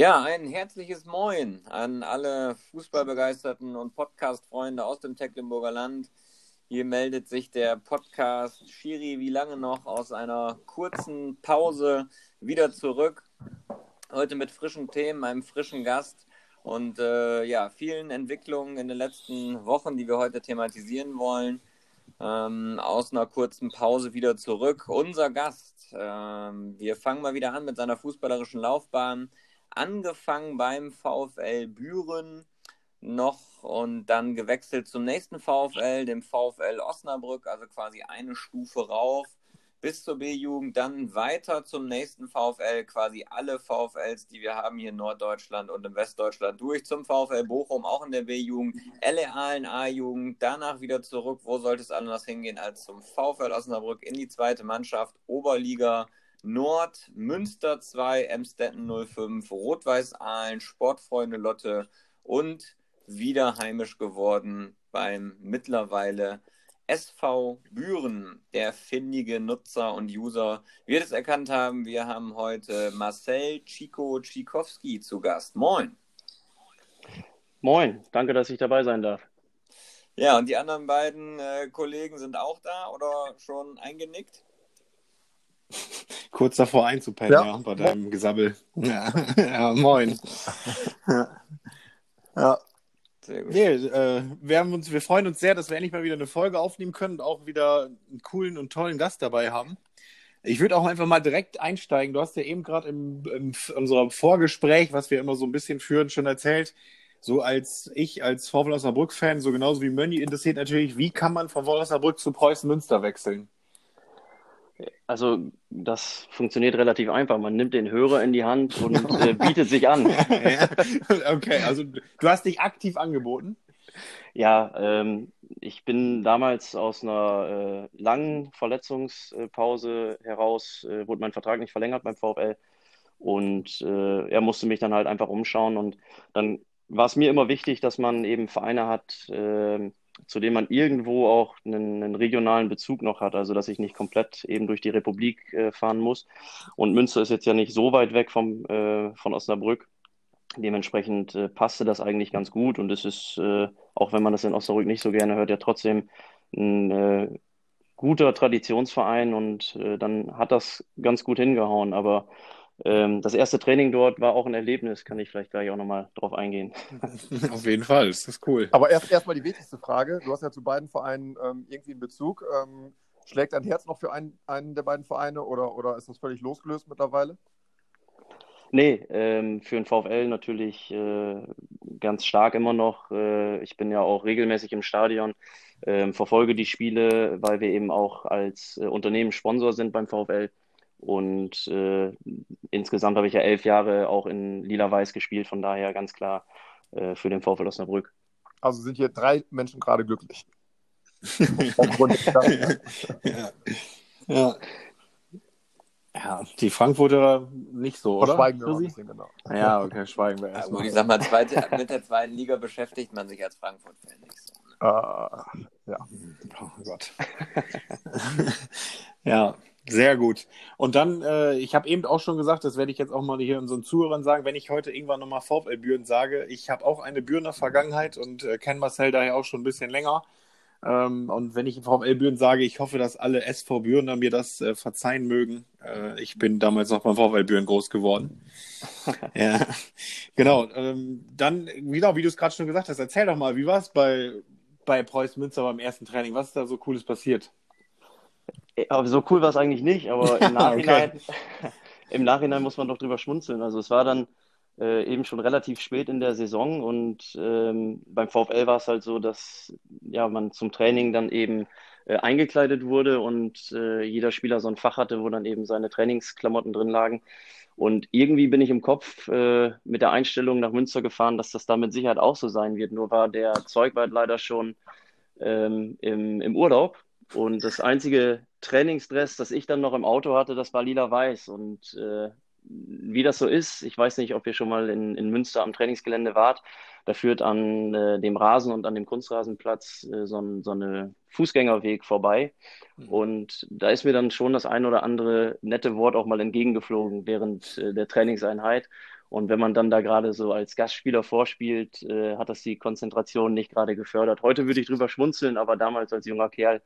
Ja, ein herzliches Moin an alle Fußballbegeisterten und Podcast-Freunde aus dem Tecklenburger Land. Hier meldet sich der Podcast Schiri wie lange noch aus einer kurzen Pause wieder zurück. Heute mit frischen Themen, einem frischen Gast und äh, ja, vielen Entwicklungen in den letzten Wochen, die wir heute thematisieren wollen. Ähm, aus einer kurzen Pause wieder zurück. Unser Gast, ähm, wir fangen mal wieder an mit seiner fußballerischen Laufbahn angefangen beim VfL Büren noch und dann gewechselt zum nächsten VfL, dem VfL Osnabrück, also quasi eine Stufe rauf bis zur B-Jugend, dann weiter zum nächsten VfL, quasi alle VfLs, die wir haben hier in Norddeutschland und in Westdeutschland durch, zum VfL Bochum, auch in der B-Jugend, LEA A-Jugend, danach wieder zurück, wo sollte es anders hingehen als zum VfL Osnabrück in die zweite Mannschaft, Oberliga Nord, Münster 2, Emstetten 05, Rot-Weiß Aalen, Sportfreunde Lotte und wieder heimisch geworden beim mittlerweile SV Büren, der findige Nutzer und User wird es erkannt haben. Wir haben heute Marcel Chico Tschikowski zu Gast. Moin. Moin, danke, dass ich dabei sein darf. Ja, und die anderen beiden äh, Kollegen sind auch da oder schon eingenickt? kurz davor einzupennen, ja, ja bei deinem Gesabbel. Ja, ja moin. ja. ja. Sehr gut. Nee, äh, wir, haben uns, wir freuen uns sehr, dass wir endlich mal wieder eine Folge aufnehmen können und auch wieder einen coolen und tollen Gast dabei haben. Ich würde auch einfach mal direkt einsteigen. Du hast ja eben gerade im, in unserem Vorgespräch, was wir immer so ein bisschen führen, schon erzählt, so als ich als VfL Osnabrück-Fan, so genauso wie Mönni, interessiert natürlich, wie kann man von VfL Osnabrück zu Preußen Münster wechseln? Also das funktioniert relativ einfach. Man nimmt den Hörer in die Hand und äh, bietet sich an. okay, also du hast dich aktiv angeboten? Ja, ähm, ich bin damals aus einer äh, langen Verletzungspause heraus, äh, wurde mein Vertrag nicht verlängert beim VfL und äh, er musste mich dann halt einfach umschauen und dann war es mir immer wichtig, dass man eben Vereine hat, ähm, zu dem man irgendwo auch einen, einen, regionalen Bezug noch hat, also dass ich nicht komplett eben durch die Republik äh, fahren muss. Und Münster ist jetzt ja nicht so weit weg vom, äh, von Osnabrück. Dementsprechend äh, passte das eigentlich ganz gut und es ist, äh, auch wenn man das in Osnabrück nicht so gerne hört, ja trotzdem ein äh, guter Traditionsverein und äh, dann hat das ganz gut hingehauen. Aber das erste Training dort war auch ein Erlebnis, kann ich vielleicht gleich auch nochmal drauf eingehen. Auf jeden Fall, das ist cool. Aber erst erstmal die wichtigste Frage. Du hast ja zu beiden Vereinen ähm, irgendwie einen Bezug. Ähm, schlägt dein Herz noch für einen, einen der beiden Vereine oder, oder ist das völlig losgelöst mittlerweile? Nee, ähm, für den VfL natürlich äh, ganz stark immer noch. Äh, ich bin ja auch regelmäßig im Stadion, äh, verfolge die Spiele, weil wir eben auch als äh, Unternehmen Sponsor sind beim VfL. Und äh, insgesamt habe ich ja elf Jahre auch in Lila-Weiß gespielt, von daher ganz klar äh, für den VfL Osnabrück. Also sind hier drei Menschen gerade glücklich. ja. ja. Ja, die Frankfurter nicht so, oder? Schweigen wir ein bisschen, genau. Ja, okay, schweigen wir erstmal. Ja, ich sag mal, zweite, mit der zweiten Liga beschäftigt man sich als Frankfurt-Fan nicht so. Ne? Uh, ja. Oh Gott. ja, sehr gut. Und dann, äh, ich habe eben auch schon gesagt, das werde ich jetzt auch mal hier unseren Zuhörern sagen, wenn ich heute irgendwann nochmal VfL Büren sage, ich habe auch eine Bürener Vergangenheit und äh, kenne Marcel daher auch schon ein bisschen länger. Ähm, und wenn ich VfL Büren sage, ich hoffe, dass alle SV Bürener mir das äh, verzeihen mögen. Äh, ich bin damals noch beim VfL Büren groß geworden. ja, genau. Ähm, dann, genau, wie du es gerade schon gesagt hast, erzähl doch mal, wie war es bei, bei Preußen Münster beim ersten Training? Was ist da so Cooles passiert? Aber so cool war es eigentlich nicht, aber im Nachhinein, okay. im Nachhinein muss man doch drüber schmunzeln. Also es war dann äh, eben schon relativ spät in der Saison und ähm, beim VfL war es halt so, dass ja, man zum Training dann eben äh, eingekleidet wurde und äh, jeder Spieler so ein Fach hatte, wo dann eben seine Trainingsklamotten drin lagen. Und irgendwie bin ich im Kopf äh, mit der Einstellung nach Münster gefahren, dass das da mit Sicherheit auch so sein wird. Nur war der Zeugwart leider schon ähm, im, im Urlaub und das einzige Trainingsdress, das ich dann noch im Auto hatte, das war lila-weiß. Und äh, wie das so ist, ich weiß nicht, ob ihr schon mal in, in Münster am Trainingsgelände wart. Da führt an äh, dem Rasen und an dem Kunstrasenplatz äh, so, ein, so eine Fußgängerweg vorbei. Mhm. Und da ist mir dann schon das ein oder andere nette Wort auch mal entgegengeflogen während äh, der Trainingseinheit. Und wenn man dann da gerade so als Gastspieler vorspielt, äh, hat das die Konzentration nicht gerade gefördert. Heute würde ich drüber schmunzeln, aber damals als junger Kerl,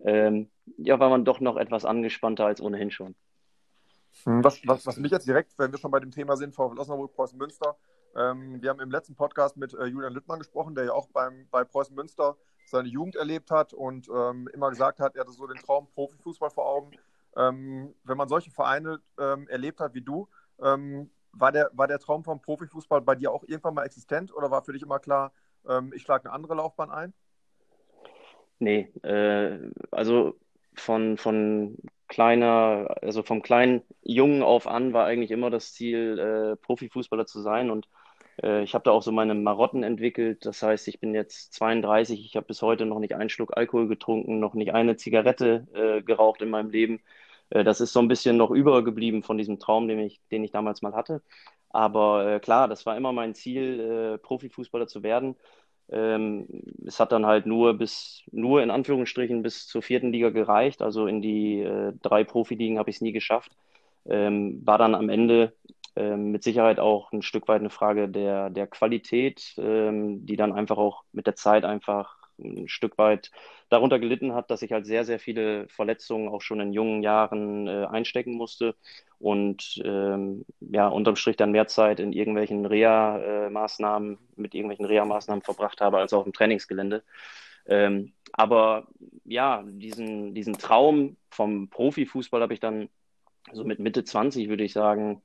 ähm, ja, war man doch noch etwas angespannter als ohnehin schon. Hm, was, was, was mich jetzt direkt, wenn wir schon bei dem Thema sind, VfL Osnabrück, Preußen Münster, ähm, wir haben im letzten Podcast mit äh, Julian Littmann gesprochen, der ja auch beim, bei Preußen Münster seine Jugend erlebt hat und ähm, immer gesagt hat, er hatte so den Traum Profifußball vor Augen. Ähm, wenn man solche Vereine ähm, erlebt hat wie du, ähm, war der, war der Traum vom Profifußball bei dir auch irgendwann mal existent oder war für dich immer klar, ähm, ich schlage eine andere Laufbahn ein? Nee, äh, also von, von kleiner, also vom kleinen Jungen auf an war eigentlich immer das Ziel, äh, Profifußballer zu sein. Und äh, ich habe da auch so meine Marotten entwickelt. Das heißt, ich bin jetzt 32, ich habe bis heute noch nicht einen Schluck Alkohol getrunken, noch nicht eine Zigarette äh, geraucht in meinem Leben. Äh, das ist so ein bisschen noch übergeblieben von diesem Traum, den ich, den ich damals mal hatte. Aber äh, klar, das war immer mein Ziel, äh, Profifußballer zu werden. Ähm, es hat dann halt nur bis, nur in Anführungsstrichen bis zur vierten Liga gereicht. Also in die äh, drei Profiligen habe ich es nie geschafft. Ähm, war dann am Ende ähm, mit Sicherheit auch ein Stück weit eine Frage der, der Qualität, ähm, die dann einfach auch mit der Zeit einfach ein Stück weit darunter gelitten hat, dass ich halt sehr, sehr viele Verletzungen auch schon in jungen Jahren äh, einstecken musste und ähm, ja, unterm Strich dann mehr Zeit in irgendwelchen Reha-Maßnahmen, mit irgendwelchen Reha-Maßnahmen verbracht habe, als auf dem Trainingsgelände. Ähm, aber ja, diesen, diesen Traum vom Profifußball habe ich dann so mit Mitte 20, würde ich sagen,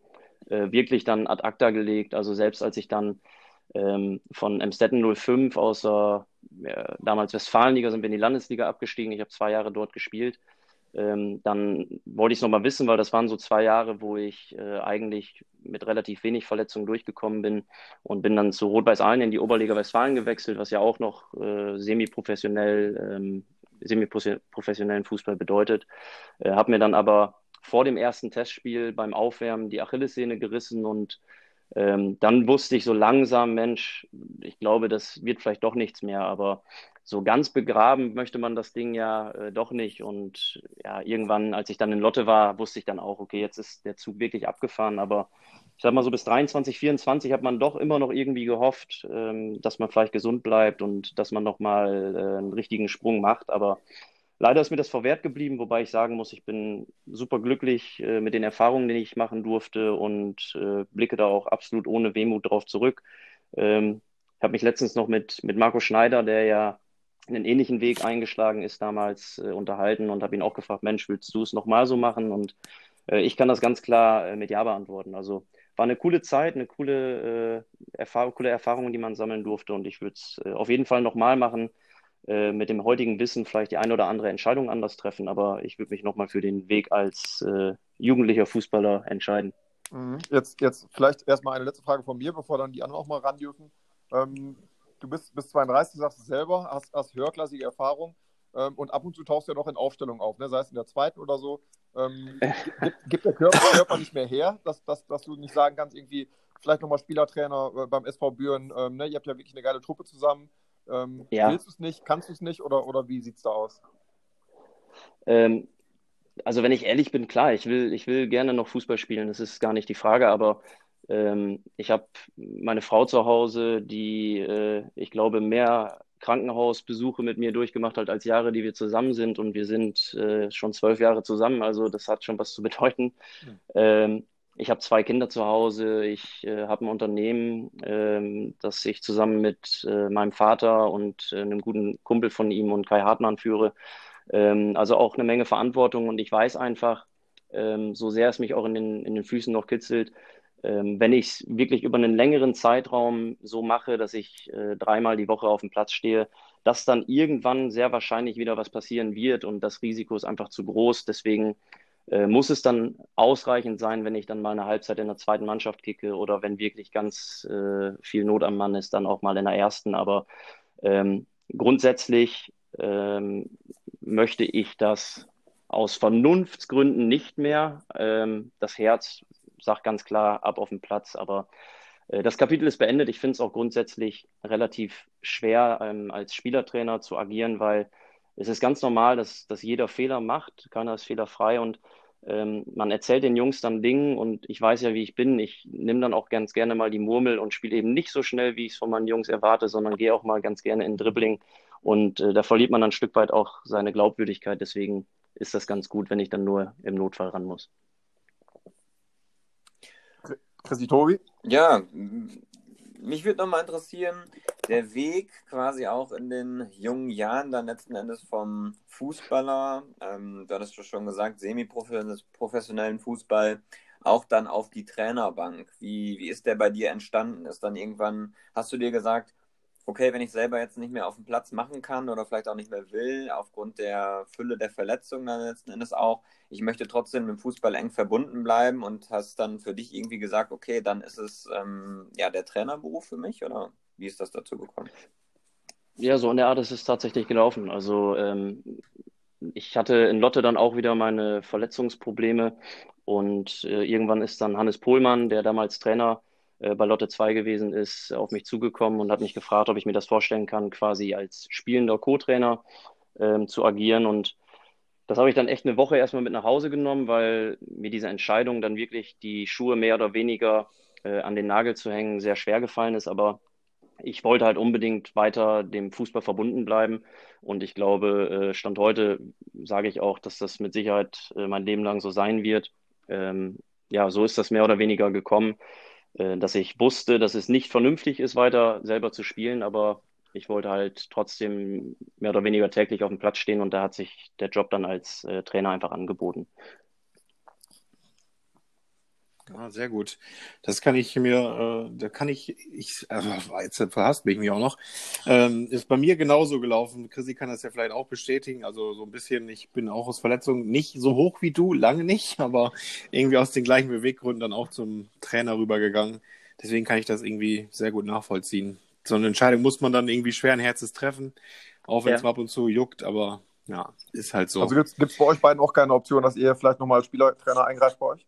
äh, wirklich dann ad acta gelegt. Also selbst als ich dann ähm, von Emstetten 05 aus der äh, damals Westfalenliga sind wir in die Landesliga abgestiegen. Ich habe zwei Jahre dort gespielt. Ähm, dann wollte ich es nochmal wissen, weil das waren so zwei Jahre, wo ich äh, eigentlich mit relativ wenig Verletzungen durchgekommen bin und bin dann zu Rot-Weiß Aalen in die Oberliga Westfalen gewechselt, was ja auch noch äh, semi-professionell, ähm, semi-professionellen Fußball bedeutet. Äh, habe mir dann aber vor dem ersten Testspiel beim Aufwärmen die Achillessehne gerissen und ähm, dann wusste ich so langsam, Mensch, ich glaube, das wird vielleicht doch nichts mehr, aber so ganz begraben möchte man das Ding ja äh, doch nicht. Und ja, irgendwann, als ich dann in Lotte war, wusste ich dann auch, okay, jetzt ist der Zug wirklich abgefahren. Aber ich sag mal so bis 23, 24 hat man doch immer noch irgendwie gehofft, ähm, dass man vielleicht gesund bleibt und dass man nochmal äh, einen richtigen Sprung macht. Aber Leider ist mir das verwehrt geblieben, wobei ich sagen muss, ich bin super glücklich äh, mit den Erfahrungen, die ich machen durfte und äh, blicke da auch absolut ohne Wehmut drauf zurück. Ähm, ich habe mich letztens noch mit, mit Marco Schneider, der ja einen ähnlichen Weg eingeschlagen ist, damals äh, unterhalten und habe ihn auch gefragt, Mensch, willst du es nochmal so machen? Und äh, ich kann das ganz klar äh, mit Ja beantworten. Also war eine coole Zeit, eine coole, äh, Erfahrung, coole Erfahrung, die man sammeln durfte und ich würde es auf jeden Fall nochmal machen äh, mit dem heutigen Wissen vielleicht die eine oder andere Entscheidung anders treffen, aber ich würde mich nochmal für den Weg als äh, jugendlicher Fußballer entscheiden. Mhm. Jetzt, jetzt vielleicht erstmal eine letzte Frage von mir, bevor dann die anderen auch mal ran dürfen. Ähm, du bist bis 32, sagst du selber, hast, hast höherklassige Erfahrung ähm, und ab und zu tauchst du ja noch in Aufstellungen auf, ne? sei es in der zweiten oder so. Ähm, gibt, gibt, der Körper, Körper, nicht mehr her, dass, dass, dass du nicht sagen kannst, irgendwie vielleicht nochmal Spielertrainer äh, beim SV Büren, ähm, ne? ihr habt ja wirklich eine geile Truppe zusammen. Ähm, ja. Willst du es nicht, kannst du es nicht oder, oder wie sieht es da aus? Ähm, also wenn ich ehrlich bin, klar, ich will, ich will gerne noch Fußball spielen, das ist gar nicht die Frage, aber ähm, ich habe meine Frau zu Hause, die, äh, ich glaube, mehr Krankenhausbesuche mit mir durchgemacht hat als Jahre, die wir zusammen sind und wir sind äh, schon zwölf Jahre zusammen, also das hat schon was zu bedeuten. Mhm. Ähm, ich habe zwei Kinder zu Hause, ich äh, habe ein Unternehmen, ähm, das ich zusammen mit äh, meinem Vater und äh, einem guten Kumpel von ihm und Kai Hartmann führe. Ähm, also auch eine Menge Verantwortung und ich weiß einfach, ähm, so sehr es mich auch in den, in den Füßen noch kitzelt, ähm, wenn ich es wirklich über einen längeren Zeitraum so mache, dass ich äh, dreimal die Woche auf dem Platz stehe, dass dann irgendwann sehr wahrscheinlich wieder was passieren wird und das Risiko ist einfach zu groß. Deswegen äh, muss es dann ausreichend sein, wenn ich dann mal eine Halbzeit in der zweiten Mannschaft kicke oder wenn wirklich ganz äh, viel Not am Mann ist, dann auch mal in der ersten. Aber ähm, grundsätzlich ähm, möchte ich das aus Vernunftsgründen nicht mehr. Ähm, das Herz sagt ganz klar ab auf den Platz, aber äh, das Kapitel ist beendet. Ich finde es auch grundsätzlich relativ schwer, ähm, als Spielertrainer zu agieren, weil es ist ganz normal, dass, dass jeder Fehler macht, keiner ist fehlerfrei und ähm, man erzählt den Jungs dann Dinge und ich weiß ja, wie ich bin. Ich nehme dann auch ganz gerne mal die Murmel und spiele eben nicht so schnell, wie ich es von meinen Jungs erwarte, sondern gehe auch mal ganz gerne in Dribbling. Und äh, da verliert man dann ein Stück weit auch seine Glaubwürdigkeit. Deswegen ist das ganz gut, wenn ich dann nur im Notfall ran muss. Chrissy Tobi? Ja, mich würde nochmal interessieren, der Weg quasi auch in den jungen Jahren dann letzten Endes vom Fußballer, ähm, du hattest schon gesagt, semi-professionellen Fußball, auch dann auf die Trainerbank. Wie, wie ist der bei dir entstanden? Ist dann irgendwann, hast du dir gesagt, okay, wenn ich selber jetzt nicht mehr auf dem Platz machen kann oder vielleicht auch nicht mehr will, aufgrund der Fülle der Verletzungen dann letzten Endes auch, ich möchte trotzdem mit dem Fußball eng verbunden bleiben und hast dann für dich irgendwie gesagt, okay, dann ist es ähm, ja der Trainerberuf für mich oder wie ist das dazu gekommen? Ja, so in der Art ist es tatsächlich gelaufen. Also ähm, ich hatte in Lotte dann auch wieder meine Verletzungsprobleme und äh, irgendwann ist dann Hannes Pohlmann, der damals Trainer äh, bei Lotte 2 gewesen ist, auf mich zugekommen und hat mich gefragt, ob ich mir das vorstellen kann, quasi als spielender Co-Trainer ähm, zu agieren. Und das habe ich dann echt eine Woche erstmal mit nach Hause genommen, weil mir diese Entscheidung, dann wirklich die Schuhe mehr oder weniger äh, an den Nagel zu hängen, sehr schwer gefallen ist. Aber ich wollte halt unbedingt weiter dem Fußball verbunden bleiben. Und ich glaube, äh, Stand heute sage ich auch, dass das mit Sicherheit äh, mein Leben lang so sein wird. Ähm, ja, so ist das mehr oder weniger gekommen. Äh, dass ich wusste, dass es nicht vernünftig ist, weiter selber zu spielen, aber ich wollte halt trotzdem mehr oder weniger täglich auf dem Platz stehen und da hat sich der Job dann als Trainer einfach angeboten. Ja, sehr gut. Das kann ich mir, äh, da kann ich, ich, äh, jetzt verhasst mich auch noch. Ähm, ist bei mir genauso gelaufen. Chrissy kann das ja vielleicht auch bestätigen. Also so ein bisschen, ich bin auch aus Verletzungen nicht so hoch wie du, lange nicht, aber irgendwie aus den gleichen Beweggründen dann auch zum Trainer rübergegangen. Deswegen kann ich das irgendwie sehr gut nachvollziehen. So eine Entscheidung muss man dann irgendwie schweren Herzens treffen, auch wenn es ja. ab und zu juckt, aber ja, ist halt so. Also gibt es bei euch beiden auch keine Option, dass ihr vielleicht nochmal als Spielertrainer eingreift bei euch?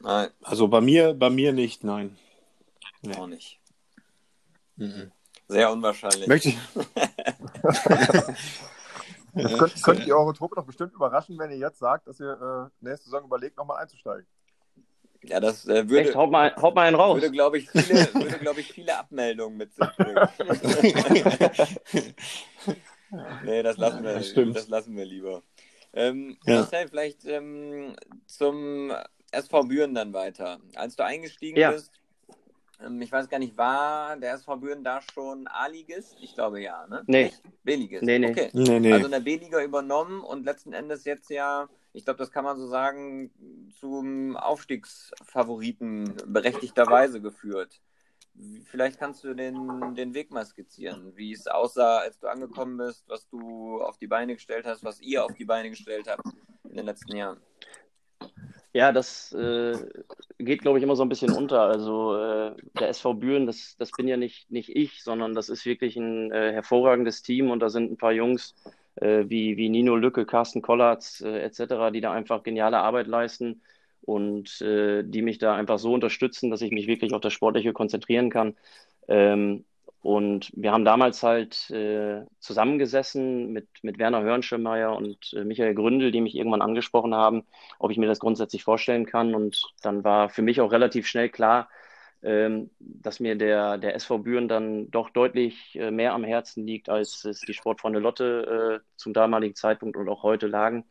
Nein. Also bei mir, bei mir nicht, nein. Nee. Auch nicht. Mhm. Sehr unwahrscheinlich. Möchte ich. Jetzt könnt, könnt, ihr eure Truppe doch bestimmt überraschen, wenn ihr jetzt sagt, dass ihr äh, nächste Saison überlegt, nochmal einzusteigen. Ja, das äh, würde. Echt, haut mal, haut mal einen raus. Würde, glaube ich, viele, würde, glaub ich, viele Abmeldungen mit sich bringen. nee, das lassen wir, das, das lassen wir lieber. Ähm, ja. Marcel, vielleicht ähm, zum SV Büren dann weiter. Als du eingestiegen ja. bist, ähm, ich weiß gar nicht, war der SV Büren da schon A-Ligist? Ich glaube ja, ne? Nee. B-Ligist. Nee, nee. Okay. nee, nee. Also in der B-Liga übernommen und letzten Endes jetzt ja, ich glaube, das kann man so sagen, zum Aufstiegsfavoriten berechtigterweise geführt. Vielleicht kannst du den, den Weg mal skizzieren, wie es aussah, als du angekommen bist, was du auf die Beine gestellt hast, was ihr auf die Beine gestellt habt in den letzten Jahren. Ja, das äh, geht, glaube ich, immer so ein bisschen unter. Also äh, der SV Büren, das, das bin ja nicht, nicht ich, sondern das ist wirklich ein äh, hervorragendes Team und da sind ein paar Jungs äh, wie, wie Nino Lücke, Carsten Kollatz äh, etc., die da einfach geniale Arbeit leisten und äh, die mich da einfach so unterstützen, dass ich mich wirklich auf das Sportliche konzentrieren kann. Ähm, und wir haben damals halt äh, zusammengesessen mit, mit Werner Hörnschemeyer und äh, Michael Gründel, die mich irgendwann angesprochen haben, ob ich mir das grundsätzlich vorstellen kann. Und dann war für mich auch relativ schnell klar, ähm, dass mir der, der SV Büren dann doch deutlich äh, mehr am Herzen liegt, als es die Sportfreunde Lotte äh, zum damaligen Zeitpunkt und auch heute lagen.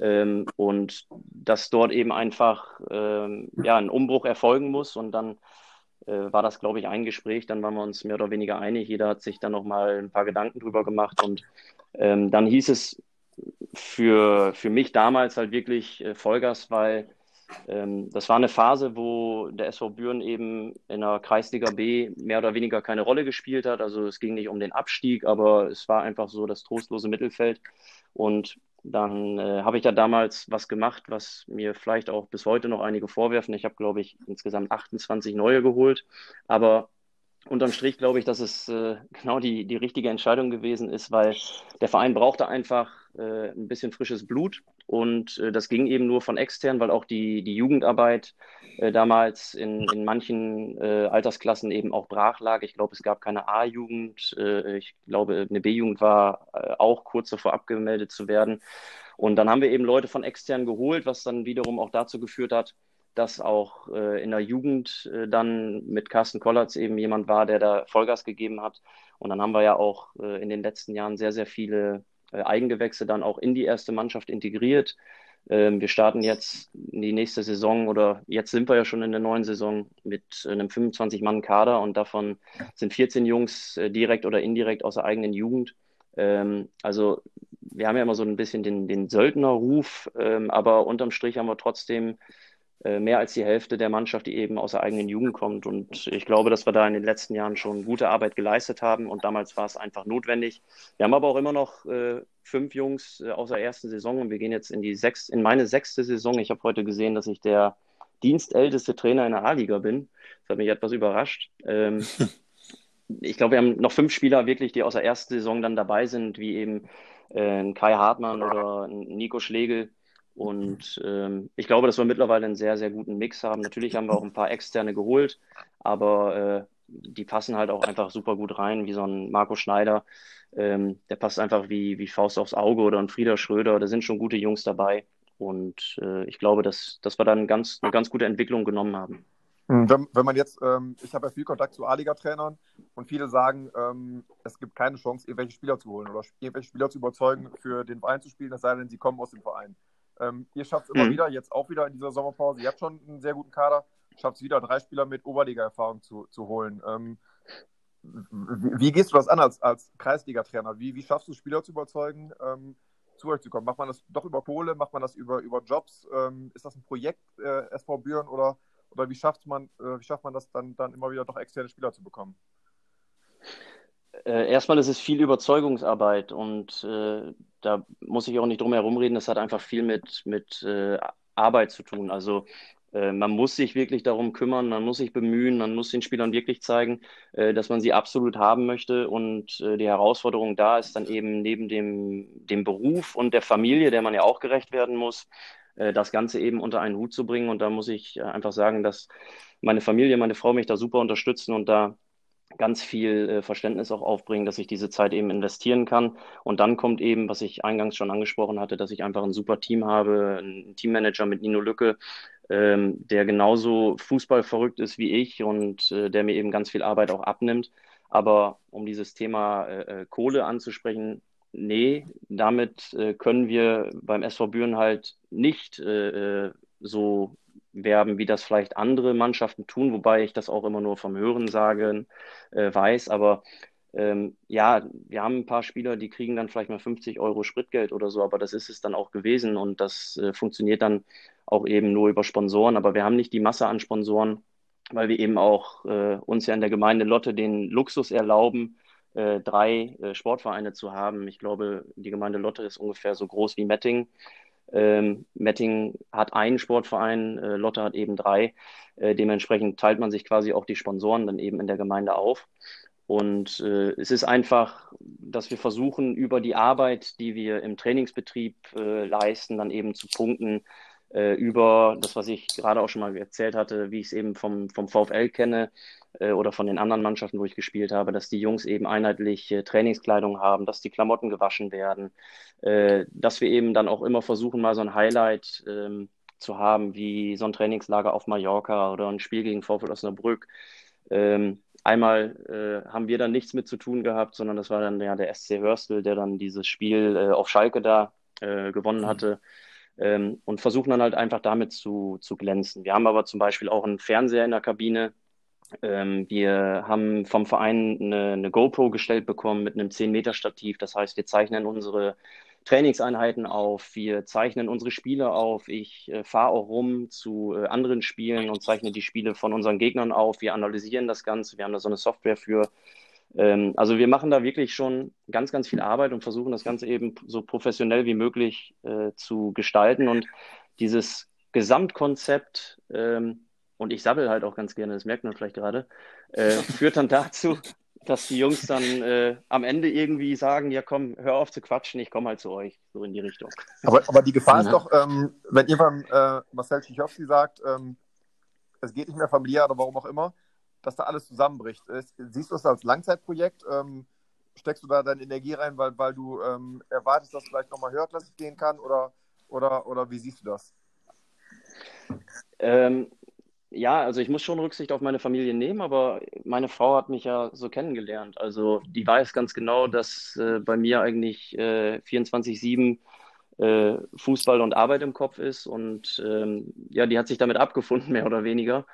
Ähm, und dass dort eben einfach ähm, ja, ein Umbruch erfolgen muss und dann war das, glaube ich, ein Gespräch. Dann waren wir uns mehr oder weniger einig. Jeder hat sich dann noch mal ein paar Gedanken drüber gemacht. Und ähm, dann hieß es für, für mich damals halt wirklich äh, Vollgas, weil ähm, das war eine Phase, wo der SV Büren eben in der Kreisliga B mehr oder weniger keine Rolle gespielt hat. Also es ging nicht um den Abstieg, aber es war einfach so das trostlose Mittelfeld. Und dann äh, habe ich da damals was gemacht, was mir vielleicht auch bis heute noch einige vorwerfen. Ich habe, glaube ich, insgesamt 28 neue geholt. Aber unterm Strich glaube ich, dass es äh, genau die, die richtige Entscheidung gewesen ist, weil der Verein brauchte einfach äh, ein bisschen frisches Blut. Und äh, das ging eben nur von extern, weil auch die, die Jugendarbeit äh, damals in, in manchen äh, Altersklassen eben auch brach lag. Ich glaube, es gab keine A-Jugend. Äh, ich glaube, eine B-Jugend war auch kurz davor abgemeldet zu werden. Und dann haben wir eben Leute von extern geholt, was dann wiederum auch dazu geführt hat, dass auch äh, in der Jugend äh, dann mit Carsten Kollatz eben jemand war, der da Vollgas gegeben hat. Und dann haben wir ja auch äh, in den letzten Jahren sehr, sehr viele äh, Eigengewächse dann auch in die erste Mannschaft integriert. Ähm, wir starten jetzt in die nächste Saison oder jetzt sind wir ja schon in der neuen Saison mit einem 25-Mann-Kader und davon sind 14 Jungs äh, direkt oder indirekt aus der eigenen Jugend. Ähm, also wir haben ja immer so ein bisschen den, den Söldnerruf, ähm, aber unterm Strich haben wir trotzdem mehr als die Hälfte der Mannschaft, die eben aus der eigenen Jugend kommt. Und ich glaube, dass wir da in den letzten Jahren schon gute Arbeit geleistet haben. Und damals war es einfach notwendig. Wir haben aber auch immer noch äh, fünf Jungs äh, aus der ersten Saison und wir gehen jetzt in die sechs, in meine sechste Saison. Ich habe heute gesehen, dass ich der dienstälteste Trainer in der A-Liga bin. Das hat mich etwas überrascht. Ähm, ich glaube, wir haben noch fünf Spieler wirklich, die aus der ersten Saison dann dabei sind, wie eben äh, Kai Hartmann oder Nico Schlegel und ähm, ich glaube, dass wir mittlerweile einen sehr, sehr guten Mix haben. Natürlich haben wir auch ein paar externe geholt, aber äh, die passen halt auch einfach super gut rein, wie so ein Marco Schneider. Ähm, der passt einfach wie, wie Faust aufs Auge oder ein Frieder Schröder. Da sind schon gute Jungs dabei. Und äh, ich glaube, dass, dass wir dann ganz, eine ganz gute Entwicklung genommen haben. Hm, wenn, wenn man jetzt, ähm, ich habe ja viel Kontakt zu A-Liga-Trainern und viele sagen, ähm, es gibt keine Chance, irgendwelche Spieler zu holen oder irgendwelche Spieler zu überzeugen, für den Verein zu spielen, es sei denn, sie kommen aus dem Verein. Ähm, ihr schafft es immer mhm. wieder, jetzt auch wieder in dieser Sommerpause. Ihr habt schon einen sehr guten Kader, schafft es wieder, drei Spieler mit Oberliga-Erfahrung zu, zu holen. Ähm, wie, wie, gehst du das an als, als Kreisliga-Trainer? Wie, wie schaffst du Spieler zu überzeugen, ähm, zu euch zu kommen? Macht man das doch über Kohle? Macht man das über, über Jobs? Ähm, ist das ein Projekt, äh, SV Büren? Oder, oder wie, schafft man, äh, wie schafft man das dann, dann immer wieder doch externe Spieler zu bekommen? Äh, erstmal ist es viel Überzeugungsarbeit und äh, da muss ich auch nicht drum herum reden. Das hat einfach viel mit, mit äh, Arbeit zu tun. Also äh, man muss sich wirklich darum kümmern, man muss sich bemühen, man muss den Spielern wirklich zeigen, äh, dass man sie absolut haben möchte. Und äh, die Herausforderung da ist dann eben neben dem, dem Beruf und der Familie, der man ja auch gerecht werden muss, das Ganze eben unter einen Hut zu bringen. Und da muss ich einfach sagen, dass meine Familie, meine Frau mich da super unterstützen und da ganz viel äh, Verständnis auch aufbringen, dass ich diese Zeit eben investieren kann. Und dann kommt eben, was ich eingangs schon angesprochen hatte, dass ich einfach ein super Team habe, einen Teammanager mit Nino Lücke, ähm, der genauso fußballverrückt ist wie ich und äh, der mir eben ganz viel Arbeit auch abnimmt. Aber um dieses Thema äh, äh Kohle anzusprechen, nee, damit äh, können wir beim SV Büren halt nicht äh, so werben, wie das vielleicht andere Mannschaften tun, wobei ich das auch immer nur vom Hören sagen äh, weiß. Aber ähm, ja, wir haben ein paar Spieler, die kriegen dann vielleicht mal 50 Euro Spritgeld oder so, aber das ist es dann auch gewesen und das äh, funktioniert dann auch eben nur über Sponsoren. Aber wir haben nicht die Masse an Sponsoren, weil wir eben auch äh, uns ja in der Gemeinde Lotte den Luxus erlauben, äh, drei äh, Sportvereine zu haben. Ich glaube, die Gemeinde Lotte ist ungefähr so groß wie Metting. Ähm, Metting hat einen Sportverein, äh, Lotte hat eben drei. Äh, dementsprechend teilt man sich quasi auch die Sponsoren dann eben in der Gemeinde auf. Und äh, es ist einfach, dass wir versuchen, über die Arbeit, die wir im Trainingsbetrieb äh, leisten, dann eben zu punkten, äh, über das, was ich gerade auch schon mal erzählt hatte, wie ich es eben vom, vom VfL kenne äh, oder von den anderen Mannschaften, wo ich gespielt habe, dass die Jungs eben einheitlich äh, Trainingskleidung haben, dass die Klamotten gewaschen werden, äh, dass wir eben dann auch immer versuchen, mal so ein Highlight ähm, zu haben, wie so ein Trainingslager auf Mallorca oder ein Spiel gegen VfL Osnabrück. Ähm, einmal äh, haben wir dann nichts mit zu tun gehabt, sondern das war dann ja der SC Hörstel, der dann dieses Spiel äh, auf Schalke da äh, gewonnen mhm. hatte ähm, und versuchen dann halt einfach damit zu, zu glänzen. Wir haben aber zum Beispiel auch einen Fernseher in der Kabine. Ähm, wir haben vom Verein eine, eine GoPro gestellt bekommen mit einem 10-Meter-Stativ. Das heißt, wir zeichnen unsere Trainingseinheiten auf, wir zeichnen unsere Spiele auf. Ich äh, fahre auch rum zu äh, anderen Spielen und zeichne die Spiele von unseren Gegnern auf. Wir analysieren das Ganze. Wir haben da so eine Software für. Ähm, also wir machen da wirklich schon ganz, ganz viel Arbeit und versuchen das Ganze eben so professionell wie möglich äh, zu gestalten. Und dieses Gesamtkonzept, ähm, und ich sabbel halt auch ganz gerne, das merkt man vielleicht gerade, äh, führt dann dazu, dass die Jungs dann äh, am Ende irgendwie sagen, ja komm, hör auf zu quatschen, ich komme halt zu euch, so in die Richtung. Aber, aber die Gefahr ist doch, ähm, wenn irgendwann äh, Marcel Schichowski sagt, ähm, es geht nicht mehr familiär oder warum auch immer, dass da alles zusammenbricht. Siehst du das als Langzeitprojekt? Ähm, steckst du da deine Energie rein, weil, weil du ähm, erwartest, dass vielleicht nochmal höherklassig gehen kann oder, oder, oder wie siehst du das? Ähm, ja, also ich muss schon Rücksicht auf meine Familie nehmen, aber meine Frau hat mich ja so kennengelernt. Also die weiß ganz genau, dass äh, bei mir eigentlich äh, 24-7 äh, Fußball und Arbeit im Kopf ist. Und ähm, ja, die hat sich damit abgefunden, mehr oder weniger.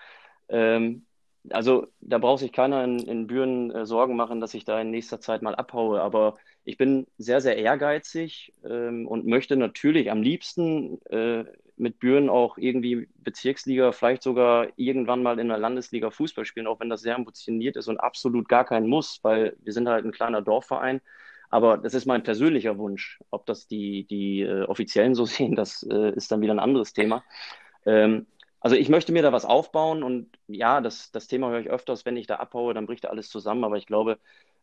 Ähm, also da braucht sich keiner in, in Büren äh, Sorgen machen, dass ich da in nächster Zeit mal abhaue. Aber ich bin sehr, sehr ehrgeizig ähm, und möchte natürlich am liebsten äh, mit Büren auch irgendwie Bezirksliga, vielleicht sogar irgendwann mal in der Landesliga Fußball spielen, auch wenn das sehr ambitioniert ist und absolut gar kein Muss, weil wir sind halt ein kleiner Dorfverein. Aber das ist mein persönlicher Wunsch. Ob das die, die äh, Offiziellen so sehen, das äh, ist dann wieder ein anderes Thema. Ähm, also ich möchte mir da was aufbauen und ja, das, das Thema höre ich öfters, wenn ich da abhaue, dann bricht da alles zusammen. Aber ich glaube,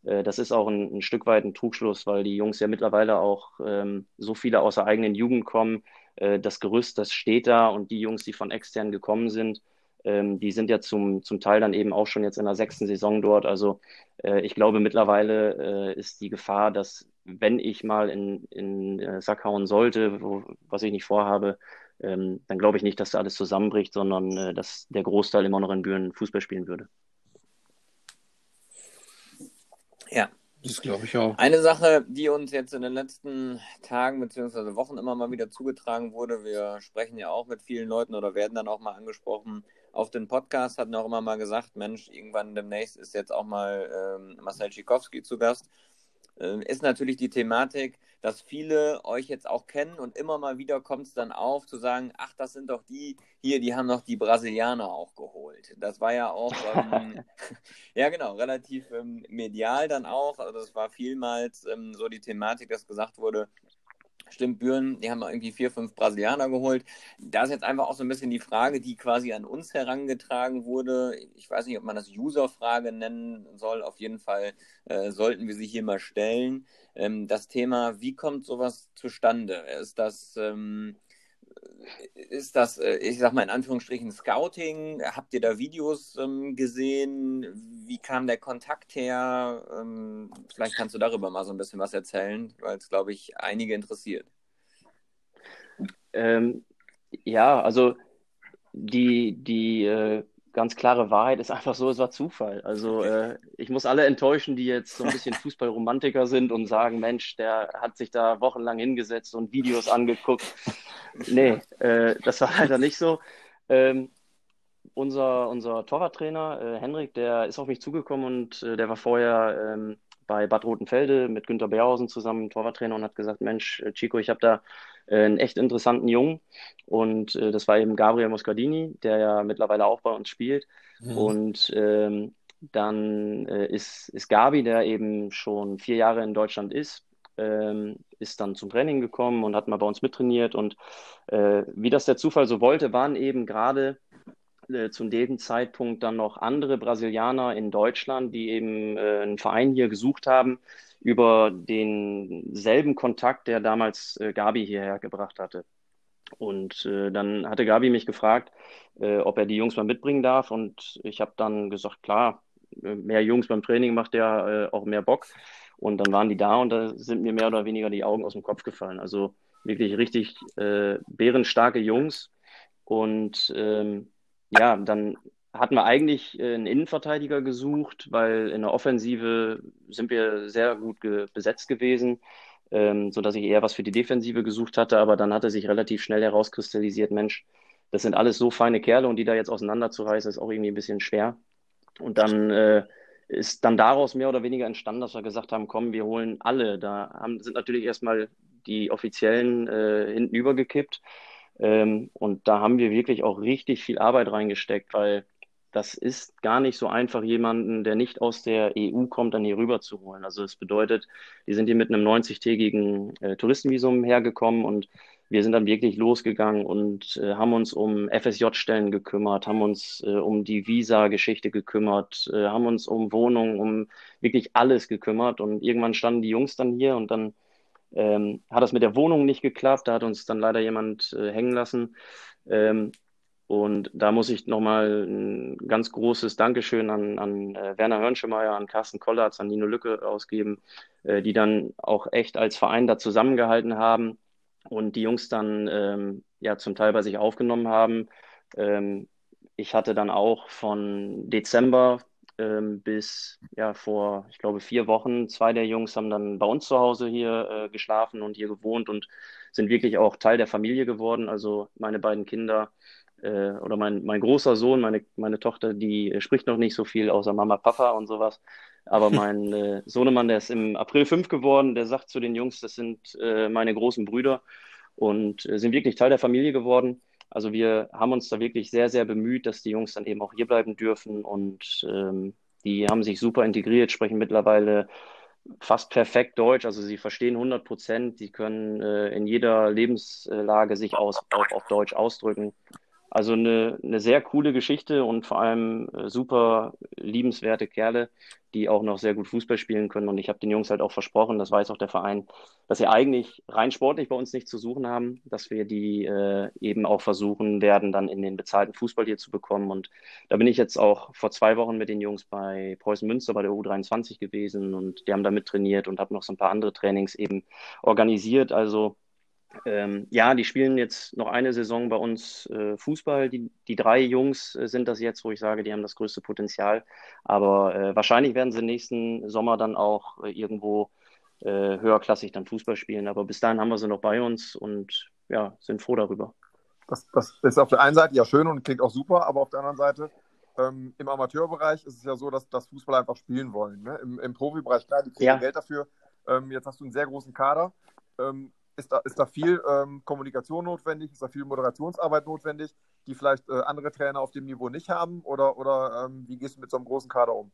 äh, das ist auch ein, ein, Stück weit ein Trugschluss, weil die Jungs ja mittlerweile auch ähm, so viele aus der eigenen Jugend kommen, äh, das Gerüst, das steht da und die Jungs, die von extern gekommen sind, ähm, die sind ja zum, zum Teil dann eben auch schon jetzt in der sechsten Saison dort. Also äh, ich glaube, mittlerweile äh, ist die Gefahr, dass wenn ich mal in, in äh, Sack hauen sollte, wo, was ich nicht vorhabe, ähm, dann glaube ich nicht, dass da alles zusammenbricht, sondern äh, dass der Großteil immer noch in Büren Fußball spielen würde. Ja, das glaube ich auch. Eine Sache, die uns jetzt in den letzten Tagen bzw. Wochen immer mal wieder zugetragen wurde, wir sprechen ja auch mit vielen Leuten oder werden dann auch mal angesprochen. Auf den Podcast hatten auch immer mal gesagt, Mensch, irgendwann demnächst ist jetzt auch mal ähm, Marcel Schikowski zu Gast. Ähm, ist natürlich die Thematik, dass viele euch jetzt auch kennen und immer mal wieder kommt es dann auf, zu sagen, ach, das sind doch die hier, die haben noch die Brasilianer auch geholt. Das war ja auch, ähm, ja genau, relativ ähm, medial dann auch. Also das war vielmals ähm, so die Thematik, dass gesagt wurde, Stimmt, Büren, die haben irgendwie vier, fünf Brasilianer geholt. Da ist jetzt einfach auch so ein bisschen die Frage, die quasi an uns herangetragen wurde. Ich weiß nicht, ob man das User-Frage nennen soll. Auf jeden Fall äh, sollten wir sie hier mal stellen. Ähm, das Thema, wie kommt sowas zustande? Ist das ähm, ist das, äh, ich sag mal in Anführungsstrichen, Scouting? Habt ihr da Videos ähm, gesehen? Wie kam der Kontakt her? Ähm, vielleicht kannst du darüber mal so ein bisschen was erzählen, weil es, glaube ich, einige interessiert. Ähm, ja, also die, die äh, ganz klare Wahrheit ist einfach so, es war Zufall. Also äh, ich muss alle enttäuschen, die jetzt so ein bisschen Fußballromantiker sind und sagen, Mensch, der hat sich da wochenlang hingesetzt und Videos angeguckt. Nee, äh, das war leider nicht so. Ähm, unser, unser Torwarttrainer, äh, Henrik, der ist auf mich zugekommen und äh, der war vorher ähm, bei Bad Rotenfelde mit Günter Beerhausen zusammen Torwarttrainer und hat gesagt, Mensch, äh, Chico, ich habe da äh, einen echt interessanten Jungen. Und äh, das war eben Gabriel Moscardini, der ja mittlerweile auch bei uns spielt. Mhm. Und ähm, dann äh, ist, ist Gabi, der eben schon vier Jahre in Deutschland ist, ähm, ist dann zum Training gekommen und hat mal bei uns mittrainiert. Und äh, wie das der Zufall so wollte, waren eben gerade äh, zu dem Zeitpunkt dann noch andere Brasilianer in Deutschland, die eben äh, einen Verein hier gesucht haben, über denselben Kontakt, der damals äh, Gabi hierher gebracht hatte. Und äh, dann hatte Gabi mich gefragt, äh, ob er die Jungs mal mitbringen darf. Und ich habe dann gesagt, klar, äh, mehr Jungs beim Training macht ja äh, auch mehr Bock. Und dann waren die da und da sind mir mehr oder weniger die Augen aus dem Kopf gefallen. Also wirklich richtig äh, bärenstarke Jungs. Und ähm, ja, dann hatten wir eigentlich äh, einen Innenverteidiger gesucht, weil in der Offensive sind wir sehr gut ge besetzt gewesen, ähm, sodass ich eher was für die Defensive gesucht hatte. Aber dann hatte sich relativ schnell herauskristallisiert, Mensch, das sind alles so feine Kerle und die da jetzt auseinanderzureißen, ist auch irgendwie ein bisschen schwer. Und dann äh, ist dann daraus mehr oder weniger entstanden, dass wir gesagt haben, komm, wir holen alle. Da haben, sind natürlich erstmal die Offiziellen äh, hinten übergekippt. Ähm, und da haben wir wirklich auch richtig viel Arbeit reingesteckt, weil das ist gar nicht so einfach, jemanden, der nicht aus der EU kommt, dann hier rüber zu holen. Also es bedeutet, die sind hier mit einem 90-tägigen äh, Touristenvisum hergekommen und wir sind dann wirklich losgegangen und äh, haben uns um FSJ-Stellen gekümmert, haben uns äh, um die Visa-Geschichte gekümmert, äh, haben uns um Wohnungen, um wirklich alles gekümmert. Und irgendwann standen die Jungs dann hier und dann ähm, hat das mit der Wohnung nicht geklappt. Da hat uns dann leider jemand äh, hängen lassen. Ähm, und da muss ich nochmal ein ganz großes Dankeschön an, an äh, Werner Hörnschemeyer, an Carsten Kollatz, an Nino Lücke ausgeben, äh, die dann auch echt als Verein da zusammengehalten haben und die Jungs dann ähm, ja zum Teil bei sich aufgenommen haben. Ähm, ich hatte dann auch von Dezember ähm, bis ja vor, ich glaube, vier Wochen, zwei der Jungs haben dann bei uns zu Hause hier äh, geschlafen und hier gewohnt und sind wirklich auch Teil der Familie geworden. Also meine beiden Kinder äh, oder mein, mein großer Sohn, meine, meine Tochter, die spricht noch nicht so viel außer Mama, Papa und sowas. Aber mein äh, Sohnemann, der ist im April fünf geworden, der sagt zu den Jungs, das sind äh, meine großen Brüder und äh, sind wirklich Teil der Familie geworden. Also wir haben uns da wirklich sehr, sehr bemüht, dass die Jungs dann eben auch hier bleiben dürfen und ähm, die haben sich super integriert, sprechen mittlerweile fast perfekt Deutsch, also sie verstehen 100 Prozent, sie können äh, in jeder Lebenslage sich aus, auch auf Deutsch ausdrücken. Also eine, eine sehr coole Geschichte und vor allem äh, super liebenswerte Kerle, die auch noch sehr gut Fußball spielen können. Und ich habe den Jungs halt auch versprochen, das weiß auch der Verein, dass sie eigentlich rein sportlich bei uns nichts zu suchen haben, dass wir die äh, eben auch versuchen werden, dann in den bezahlten Fußball hier zu bekommen. Und da bin ich jetzt auch vor zwei Wochen mit den Jungs bei Preußen Münster bei der U23 gewesen und die haben da mit trainiert und habe noch so ein paar andere Trainings eben organisiert. Also ähm, ja, die spielen jetzt noch eine Saison bei uns äh, Fußball. Die, die drei Jungs äh, sind das jetzt, wo ich sage, die haben das größte Potenzial. Aber äh, wahrscheinlich werden sie nächsten Sommer dann auch äh, irgendwo äh, höherklassig dann Fußball spielen. Aber bis dahin haben wir sie noch bei uns und ja, sind froh darüber. Das, das ist auf der einen Seite ja schön und klingt auch super, aber auf der anderen Seite ähm, im Amateurbereich ist es ja so, dass das Fußball einfach spielen wollen. Ne? Im, Im Profibereich, klar, die kriegen ja. Geld dafür. Ähm, jetzt hast du einen sehr großen Kader. Ähm, ist da, ist da viel ähm, Kommunikation notwendig, ist da viel Moderationsarbeit notwendig, die vielleicht äh, andere Trainer auf dem Niveau nicht haben? Oder, oder ähm, wie gehst du mit so einem großen Kader um?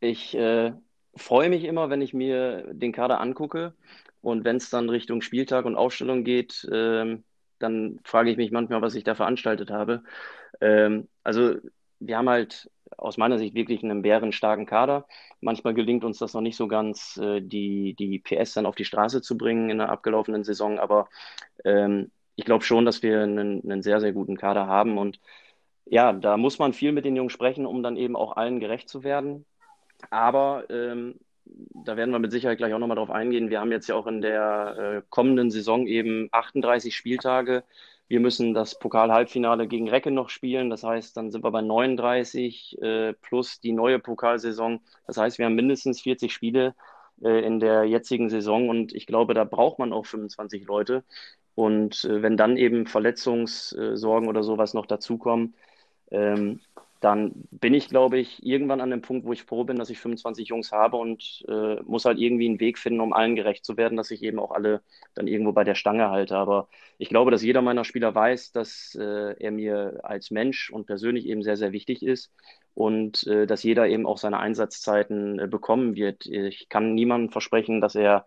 Ich äh, freue mich immer, wenn ich mir den Kader angucke und wenn es dann Richtung Spieltag und Aufstellung geht, äh, dann frage ich mich manchmal, was ich da veranstaltet habe. Ähm, also wir haben halt aus meiner Sicht wirklich einen bärenstarken Kader. Manchmal gelingt uns das noch nicht so ganz, äh, die, die PS dann auf die Straße zu bringen in der abgelaufenen Saison, aber ähm, ich glaube schon, dass wir einen, einen sehr, sehr guten Kader haben und ja, da muss man viel mit den Jungs sprechen, um dann eben auch allen gerecht zu werden. Aber ähm, da werden wir mit Sicherheit gleich auch nochmal drauf eingehen. Wir haben jetzt ja auch in der äh, kommenden Saison eben 38 Spieltage. Wir müssen das Pokal-Halbfinale gegen Recke noch spielen. Das heißt, dann sind wir bei 39 äh, plus die neue Pokalsaison. Das heißt, wir haben mindestens 40 Spiele äh, in der jetzigen Saison und ich glaube, da braucht man auch 25 Leute. Und äh, wenn dann eben Verletzungssorgen oder sowas noch dazukommen, ähm, dann bin ich, glaube ich, irgendwann an dem Punkt, wo ich froh bin, dass ich 25 Jungs habe und äh, muss halt irgendwie einen Weg finden, um allen gerecht zu werden, dass ich eben auch alle dann irgendwo bei der Stange halte. Aber ich glaube, dass jeder meiner Spieler weiß, dass äh, er mir als Mensch und persönlich eben sehr, sehr wichtig ist und äh, dass jeder eben auch seine Einsatzzeiten äh, bekommen wird. Ich kann niemandem versprechen, dass er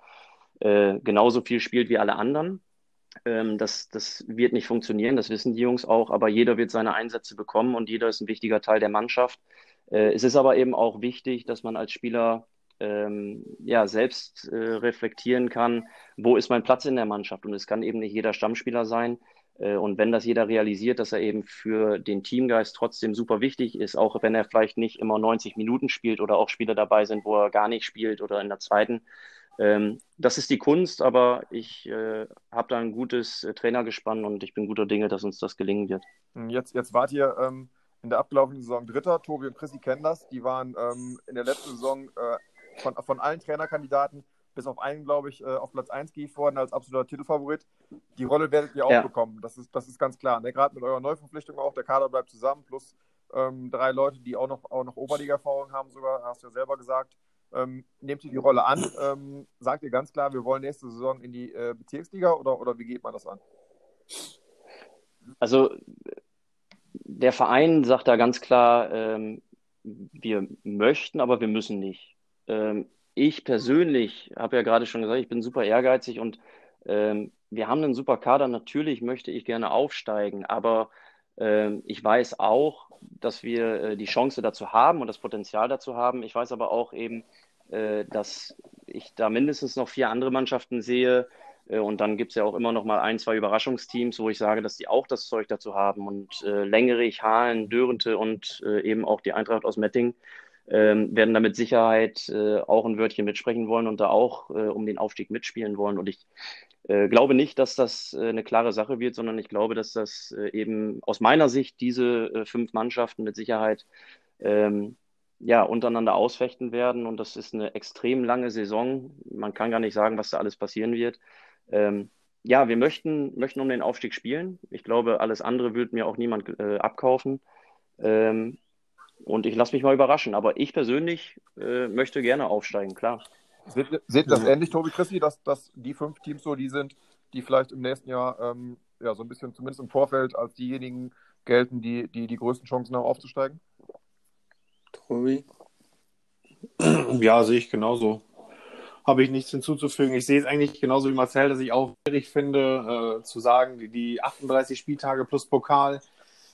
äh, genauso viel spielt wie alle anderen. Ähm, das, das wird nicht funktionieren, das wissen die Jungs auch, aber jeder wird seine Einsätze bekommen und jeder ist ein wichtiger Teil der Mannschaft. Äh, es ist aber eben auch wichtig, dass man als Spieler ähm, ja, selbst äh, reflektieren kann, wo ist mein Platz in der Mannschaft. Und es kann eben nicht jeder Stammspieler sein. Äh, und wenn das jeder realisiert, dass er eben für den Teamgeist trotzdem super wichtig ist, auch wenn er vielleicht nicht immer 90 Minuten spielt oder auch Spieler dabei sind, wo er gar nicht spielt oder in der zweiten, ähm, das ist die Kunst, aber ich äh, habe da ein gutes äh, Trainergespann und ich bin guter Dinge, dass uns das gelingen wird. Jetzt, jetzt wart ihr ähm, in der abgelaufenen Saison Dritter. Tobi und Chrissy kennen das. Die waren ähm, in der letzten Saison äh, von, von allen Trainerkandidaten bis auf einen, glaube ich, äh, auf Platz 1 gehievt worden als absoluter Titelfavorit. Die Rolle werdet ihr auch ja. bekommen. Das ist, das ist ganz klar. Ne? Gerade mit eurer Neuverpflichtung auch. Der Kader bleibt zusammen, plus ähm, drei Leute, die auch noch, auch noch Oberliga-Erfahrung haben, sogar, hast du ja selber gesagt ähm, nehmt ihr die Rolle an? Ähm, sagt ihr ganz klar, wir wollen nächste Saison in die äh, Bezirksliga oder, oder wie geht man das an? Also der Verein sagt da ganz klar, ähm, wir möchten, aber wir müssen nicht. Ähm, ich persönlich habe ja gerade schon gesagt, ich bin super ehrgeizig und ähm, wir haben einen super Kader, natürlich möchte ich gerne aufsteigen, aber ich weiß auch, dass wir äh, die Chance dazu haben und das Potenzial dazu haben. Ich weiß aber auch eben, äh, dass ich da mindestens noch vier andere Mannschaften sehe. Äh, und dann gibt es ja auch immer noch mal ein, zwei Überraschungsteams, wo ich sage, dass die auch das Zeug dazu haben. Und Längerich, Hahn, Dörente und eben auch die Eintracht aus Metting ähm, werden da mit Sicherheit auch ein Wörtchen mitsprechen wollen und da auch um den Aufstieg mitspielen wollen. Und ich äh, glaube nicht, dass das äh, eine klare Sache wird, sondern ich glaube, dass das äh, eben aus meiner Sicht diese äh, fünf Mannschaften mit Sicherheit ähm, ja, untereinander ausfechten werden. Und das ist eine extrem lange Saison. Man kann gar nicht sagen, was da alles passieren wird. Ähm, ja, wir möchten, möchten um den Aufstieg spielen. Ich glaube, alles andere wird mir auch niemand äh, abkaufen. Ähm, und ich lasse mich mal überraschen. Aber ich persönlich möchte gerne aufsteigen, klar. Seht, seht ihr das ähnlich, Tobi Christi, dass, dass die fünf Teams so die sind, die vielleicht im nächsten Jahr ähm, ja, so ein bisschen zumindest im Vorfeld als diejenigen gelten, die die, die größten Chancen haben aufzusteigen? Tobi? Ja, sehe ich genauso. Habe ich nichts hinzuzufügen. Ich sehe es eigentlich genauso wie Marcel, dass ich auch schwierig finde, äh, zu sagen, die, die 38 Spieltage plus Pokal.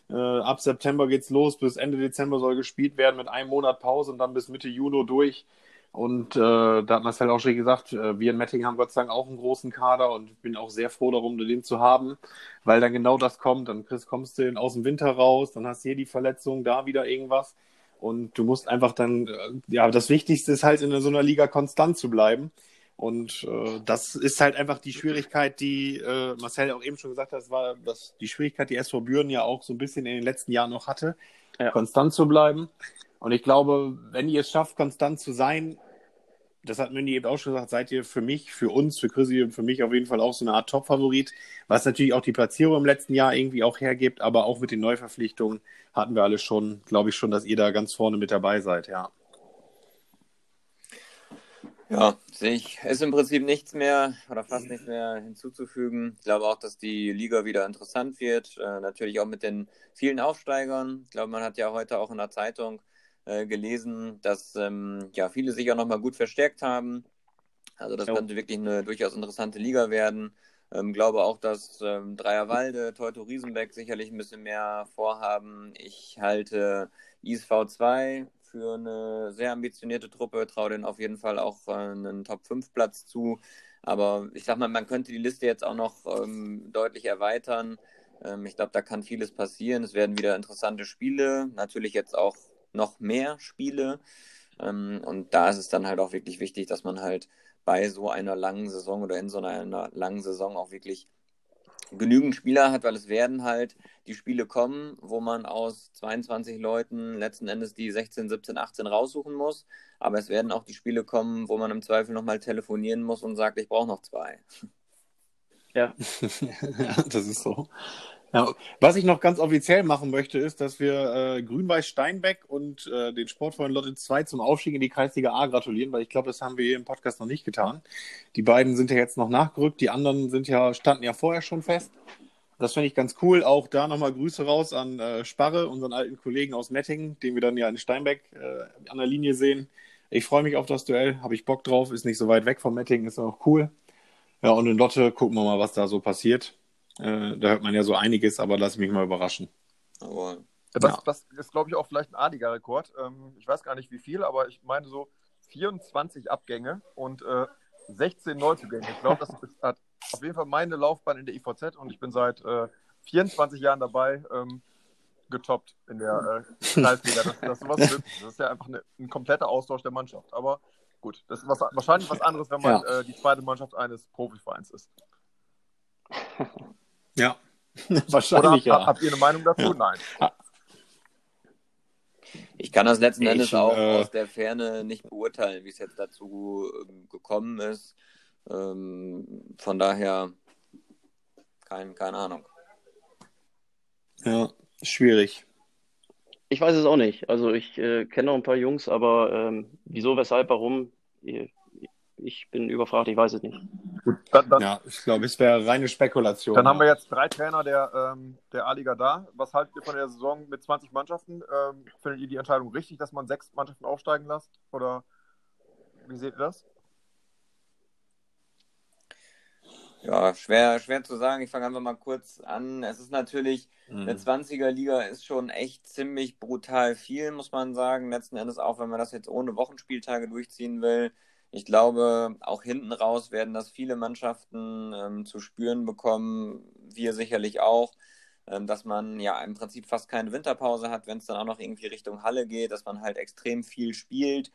Äh, ab September geht's los, bis Ende Dezember soll gespielt werden mit einem Monat Pause und dann bis Mitte Juni durch. Und äh, da hat Marcel auch schon gesagt, äh, wir in Metting haben Gott sei Dank auch einen großen Kader und bin auch sehr froh darum, den zu haben, weil dann genau das kommt. Dann Chris, kommst du aus dem Winter raus, dann hast du hier die Verletzung, da wieder irgendwas. Und du musst einfach dann, äh, ja, das Wichtigste ist halt in so einer Liga konstant zu bleiben. Und äh, das ist halt einfach die Schwierigkeit, die äh, Marcel auch eben schon gesagt hat, war das, die Schwierigkeit, die SV Büren ja auch so ein bisschen in den letzten Jahren noch hatte, ja. konstant zu bleiben. Und ich glaube, wenn ihr es schafft, konstant zu sein, das hat Mandy eben auch schon gesagt, seid ihr für mich, für uns, für Chrissy und für mich auf jeden Fall auch so eine Art Top-Favorit, was natürlich auch die Platzierung im letzten Jahr irgendwie auch hergibt, aber auch mit den Neuverpflichtungen hatten wir alle schon, glaube ich schon, dass ihr da ganz vorne mit dabei seid, ja. Ja, sehe ich. Ist im Prinzip nichts mehr oder fast nichts mehr hinzuzufügen. Ich glaube auch, dass die Liga wieder interessant wird. Äh, natürlich auch mit den vielen Aufsteigern. Ich glaube, man hat ja heute auch in der Zeitung äh, gelesen, dass ähm, ja viele sich auch nochmal gut verstärkt haben. Also das ja. könnte wirklich eine durchaus interessante Liga werden. Ähm, glaube auch, dass ähm, Dreierwalde, Teuto Riesenbeck sicherlich ein bisschen mehr vorhaben. Ich halte ISV 2 für eine sehr ambitionierte Truppe, traue denen auf jeden Fall auch äh, einen Top-5-Platz zu. Aber ich sag mal, man könnte die Liste jetzt auch noch ähm, deutlich erweitern. Ähm, ich glaube, da kann vieles passieren. Es werden wieder interessante Spiele. Natürlich jetzt auch noch mehr Spiele. Ähm, und da ist es dann halt auch wirklich wichtig, dass man halt bei so einer langen Saison oder in so einer langen Saison auch wirklich genügend Spieler hat, weil es werden halt die Spiele kommen, wo man aus 22 Leuten letzten Endes die 16, 17, 18 raussuchen muss. Aber es werden auch die Spiele kommen, wo man im Zweifel nochmal telefonieren muss und sagt, ich brauche noch zwei. Ja. ja, das ist so. Ja, was ich noch ganz offiziell machen möchte, ist, dass wir äh, Grün-Weiß Steinbeck und äh, den Sportfreund Lotte 2 zum Aufstieg in die Kreisliga A gratulieren, weil ich glaube, das haben wir hier im Podcast noch nicht getan. Die beiden sind ja jetzt noch nachgerückt, die anderen sind ja, standen ja vorher schon fest. Das finde ich ganz cool. Auch da nochmal Grüße raus an äh, Sparre, unseren alten Kollegen aus Mettingen, den wir dann ja in Steinbeck äh, an der Linie sehen. Ich freue mich auf das Duell, habe ich Bock drauf, ist nicht so weit weg von Mettingen, ist auch cool. Ja, und in Lotte gucken wir mal, was da so passiert. Äh, da hört man ja so einiges, aber lass mich mal überraschen. Aber, das, ja. das ist, glaube ich, auch vielleicht ein adiger Rekord. Ähm, ich weiß gar nicht wie viel, aber ich meine so 24 Abgänge und äh, 16 Neuzugänge. Ich glaube, das ist, hat auf jeden Fall meine Laufbahn in der IVZ und ich bin seit äh, 24 Jahren dabei. Ähm, getoppt in der äh, Kreisliga. Das, das, ist was das ist ja einfach eine, ein kompletter Austausch der Mannschaft. Aber gut, das ist was, wahrscheinlich was anderes, wenn man ja. äh, die zweite Mannschaft eines Profivereins ist. Ja, wahrscheinlich Oder, ja. Habt ihr eine Meinung dazu? Ja. Nein. Ich kann das letzten ich, Endes auch äh, aus der Ferne nicht beurteilen, wie es jetzt dazu ähm, gekommen ist. Ähm, von daher kein, keine Ahnung. Ja, schwierig. Ich weiß es auch nicht. Also ich äh, kenne noch ein paar Jungs, aber ähm, wieso, weshalb, warum, ich bin überfragt, ich weiß es nicht. Gut, dann, dann, ja, ich glaube, es wäre reine Spekulation. Dann haben wir jetzt drei Trainer der, ähm, der A-Liga da. Was haltet ihr von der Saison mit 20 Mannschaften? Ähm, findet ihr die Entscheidung richtig, dass man sechs Mannschaften aufsteigen lässt? Oder wie seht ihr das? Ja, schwer, schwer zu sagen. Ich fange einfach mal kurz an. Es ist natürlich, mhm. eine 20er-Liga ist schon echt ziemlich brutal viel, muss man sagen. Letzten Endes auch, wenn man das jetzt ohne Wochenspieltage durchziehen will. Ich glaube, auch hinten raus werden das viele Mannschaften ähm, zu spüren bekommen. Wir sicherlich auch, ähm, dass man ja im Prinzip fast keine Winterpause hat, wenn es dann auch noch irgendwie Richtung Halle geht, dass man halt extrem viel spielt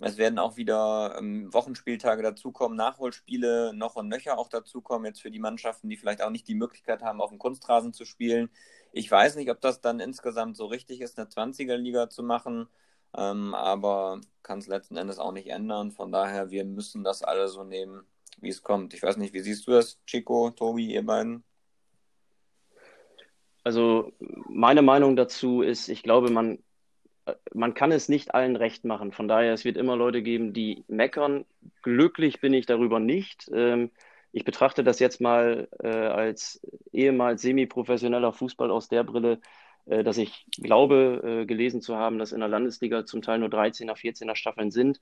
es werden auch wieder ähm, Wochenspieltage dazukommen, Nachholspiele noch und nöcher auch dazukommen, jetzt für die Mannschaften, die vielleicht auch nicht die Möglichkeit haben, auf dem Kunstrasen zu spielen. Ich weiß nicht, ob das dann insgesamt so richtig ist, eine 20er-Liga zu machen, ähm, aber kann es letzten Endes auch nicht ändern. Von daher, wir müssen das alle so nehmen, wie es kommt. Ich weiß nicht, wie siehst du das, Chico, Tobi, ihr beiden? Also meine Meinung dazu ist, ich glaube, man man kann es nicht allen recht machen. Von daher, es wird immer Leute geben, die meckern. Glücklich bin ich darüber nicht. Ähm, ich betrachte das jetzt mal äh, als ehemals semi-professioneller Fußball aus der Brille, äh, dass ich glaube, äh, gelesen zu haben, dass in der Landesliga zum Teil nur 13er, 14er Staffeln sind.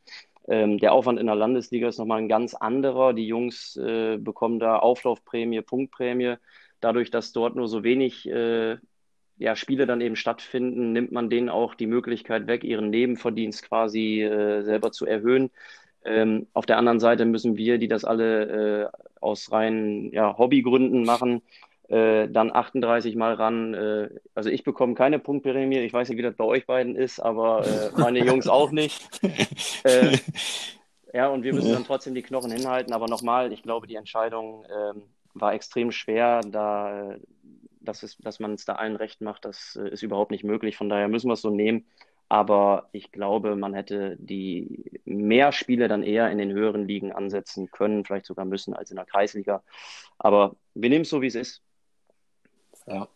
Ähm, der Aufwand in der Landesliga ist nochmal ein ganz anderer. Die Jungs bekommen da Auflaufprämie, Punktprämie. Dadurch, dass dort nur so wenig ja, Spiele dann eben stattfinden, nimmt man denen auch die Möglichkeit weg, ihren Nebenverdienst quasi äh, selber zu erhöhen. Ähm, auf der anderen Seite müssen wir, die das alle äh, aus reinen ja, Hobbygründen machen, äh, dann 38 Mal ran. Äh, also ich bekomme keine Punktprämie. Ich weiß nicht, wie das bei euch beiden ist, aber äh, meine Jungs auch nicht. Äh, ja, und wir müssen dann trotzdem die Knochen hinhalten. Aber nochmal, ich glaube, die Entscheidung ähm, war extrem schwer, da dass, es, dass man es da allen recht macht, das äh, ist überhaupt nicht möglich. Von daher müssen wir es so nehmen. Aber ich glaube, man hätte die mehr Spiele dann eher in den höheren Ligen ansetzen können, vielleicht sogar müssen als in der Kreisliga. Aber wir nehmen es so, wie es ist. Ja,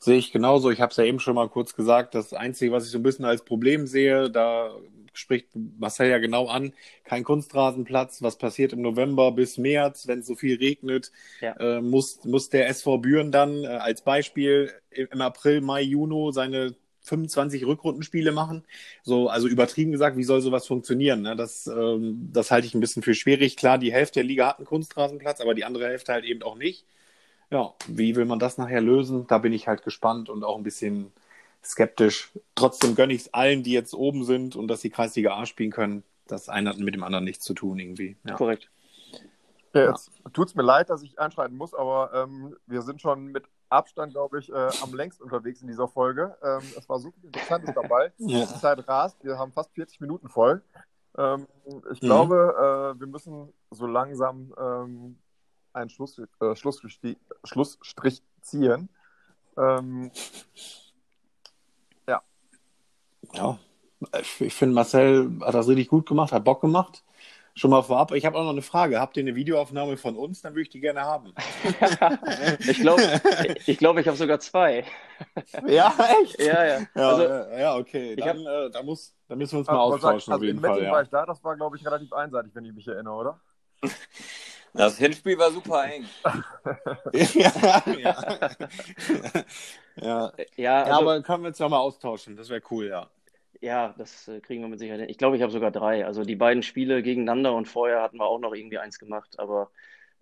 sehe ich genauso. Ich habe es ja eben schon mal kurz gesagt. Das Einzige, was ich so ein bisschen als Problem sehe, da spricht Marcel ja genau an, kein Kunstrasenplatz. Was passiert im November bis März, wenn es so viel regnet? Ja. Äh, muss, muss der SV Büren dann äh, als Beispiel im April, Mai, Juni seine 25 Rückrundenspiele machen. So, also übertrieben gesagt, wie soll sowas funktionieren? Ne? Das, ähm, das halte ich ein bisschen für schwierig. Klar, die Hälfte der Liga hat einen Kunstrasenplatz, aber die andere Hälfte halt eben auch nicht. Ja, wie will man das nachher lösen? Da bin ich halt gespannt und auch ein bisschen skeptisch. Trotzdem gönne ich es allen, die jetzt oben sind und dass sie Kreisliga A spielen können. Das eine hat mit dem anderen nichts zu tun irgendwie. Ja. Korrekt. Ja, jetzt ja. tut es mir leid, dass ich einschreiten muss, aber ähm, wir sind schon mit Abstand, glaube ich, äh, am längst unterwegs in dieser Folge. Ähm, es war so viel Interessantes dabei. ja. Die Zeit rast, wir haben fast 40 Minuten voll. Ähm, ich mhm. glaube, äh, wir müssen so langsam ähm, einen Schluss, äh, Schlussstrich, Schlussstrich ziehen. Ähm, ja, ich finde, Marcel hat das richtig gut gemacht, hat Bock gemacht. Schon mal vorab. Ich habe auch noch eine Frage. Habt ihr eine Videoaufnahme von uns? Dann würde ich die gerne haben. ich glaube, ich, glaub, ich habe sogar zwei. ja, echt? Ja, ja. Ja, also, ja okay. Dann, hab... äh, da, muss, da müssen wir uns mal austauschen. Also auf jeden Fall, ja. war ich da. Das war, glaube ich, relativ einseitig, wenn ich mich erinnere, oder? Das Hinspiel war super eng. ja, ja. ja. ja, also, aber können wir uns ja mal austauschen. Das wäre cool, ja. Ja, das äh, kriegen wir mit Sicherheit hin. Ich glaube, ich habe sogar drei. Also die beiden Spiele gegeneinander und vorher hatten wir auch noch irgendwie eins gemacht. Aber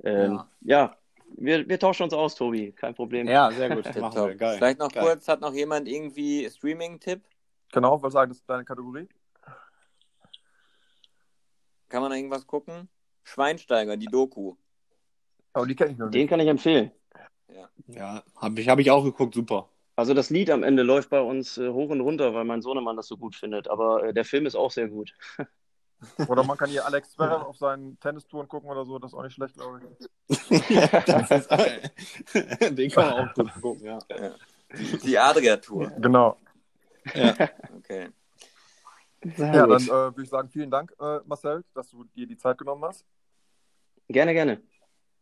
ähm, ja, ja wir, wir, tauschen uns aus, Tobi. Kein Problem. Ja, sehr gut. Machen wir. Geil. Vielleicht noch Geil. kurz, hat noch jemand irgendwie Streaming-Tipp? Genau, was sagt das deine Kategorie? Kann man da irgendwas gucken? Schweinsteiger, die Doku. Aber die kenne ich noch nicht. Den kann ich empfehlen. Ja, ja habe ich, hab ich auch geguckt, super. Also das Lied am Ende läuft bei uns äh, hoch und runter, weil mein Sohnemann das so gut findet. Aber äh, der Film ist auch sehr gut. Oder man kann hier Alex Zverev auf seinen Tennistouren gucken oder so, das ist auch nicht schlecht, glaube ich. ist, den kann man auch gut gucken, ja. ja. Die Adria-Tour. Genau. Ja. Okay. Sehr ja, gut. dann äh, würde ich sagen, vielen Dank, äh, Marcel, dass du dir die Zeit genommen hast. Gerne, gerne.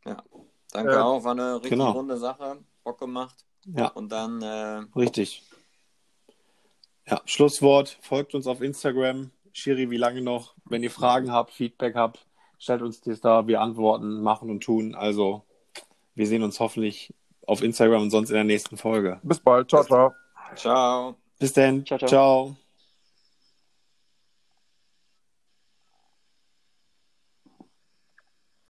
Ja, danke äh, auch. War eine richtig genau. runde Sache. Bock gemacht. Ja. Und dann. Äh... Richtig. Ja, Schlusswort. Folgt uns auf Instagram. Shiri, wie lange noch? Wenn ihr Fragen habt, Feedback habt, stellt uns das da. Wir antworten, machen und tun. Also, wir sehen uns hoffentlich auf Instagram und sonst in der nächsten Folge. Bis bald. Ciao, ciao. Ciao. Bis dann. ciao. ciao. ciao.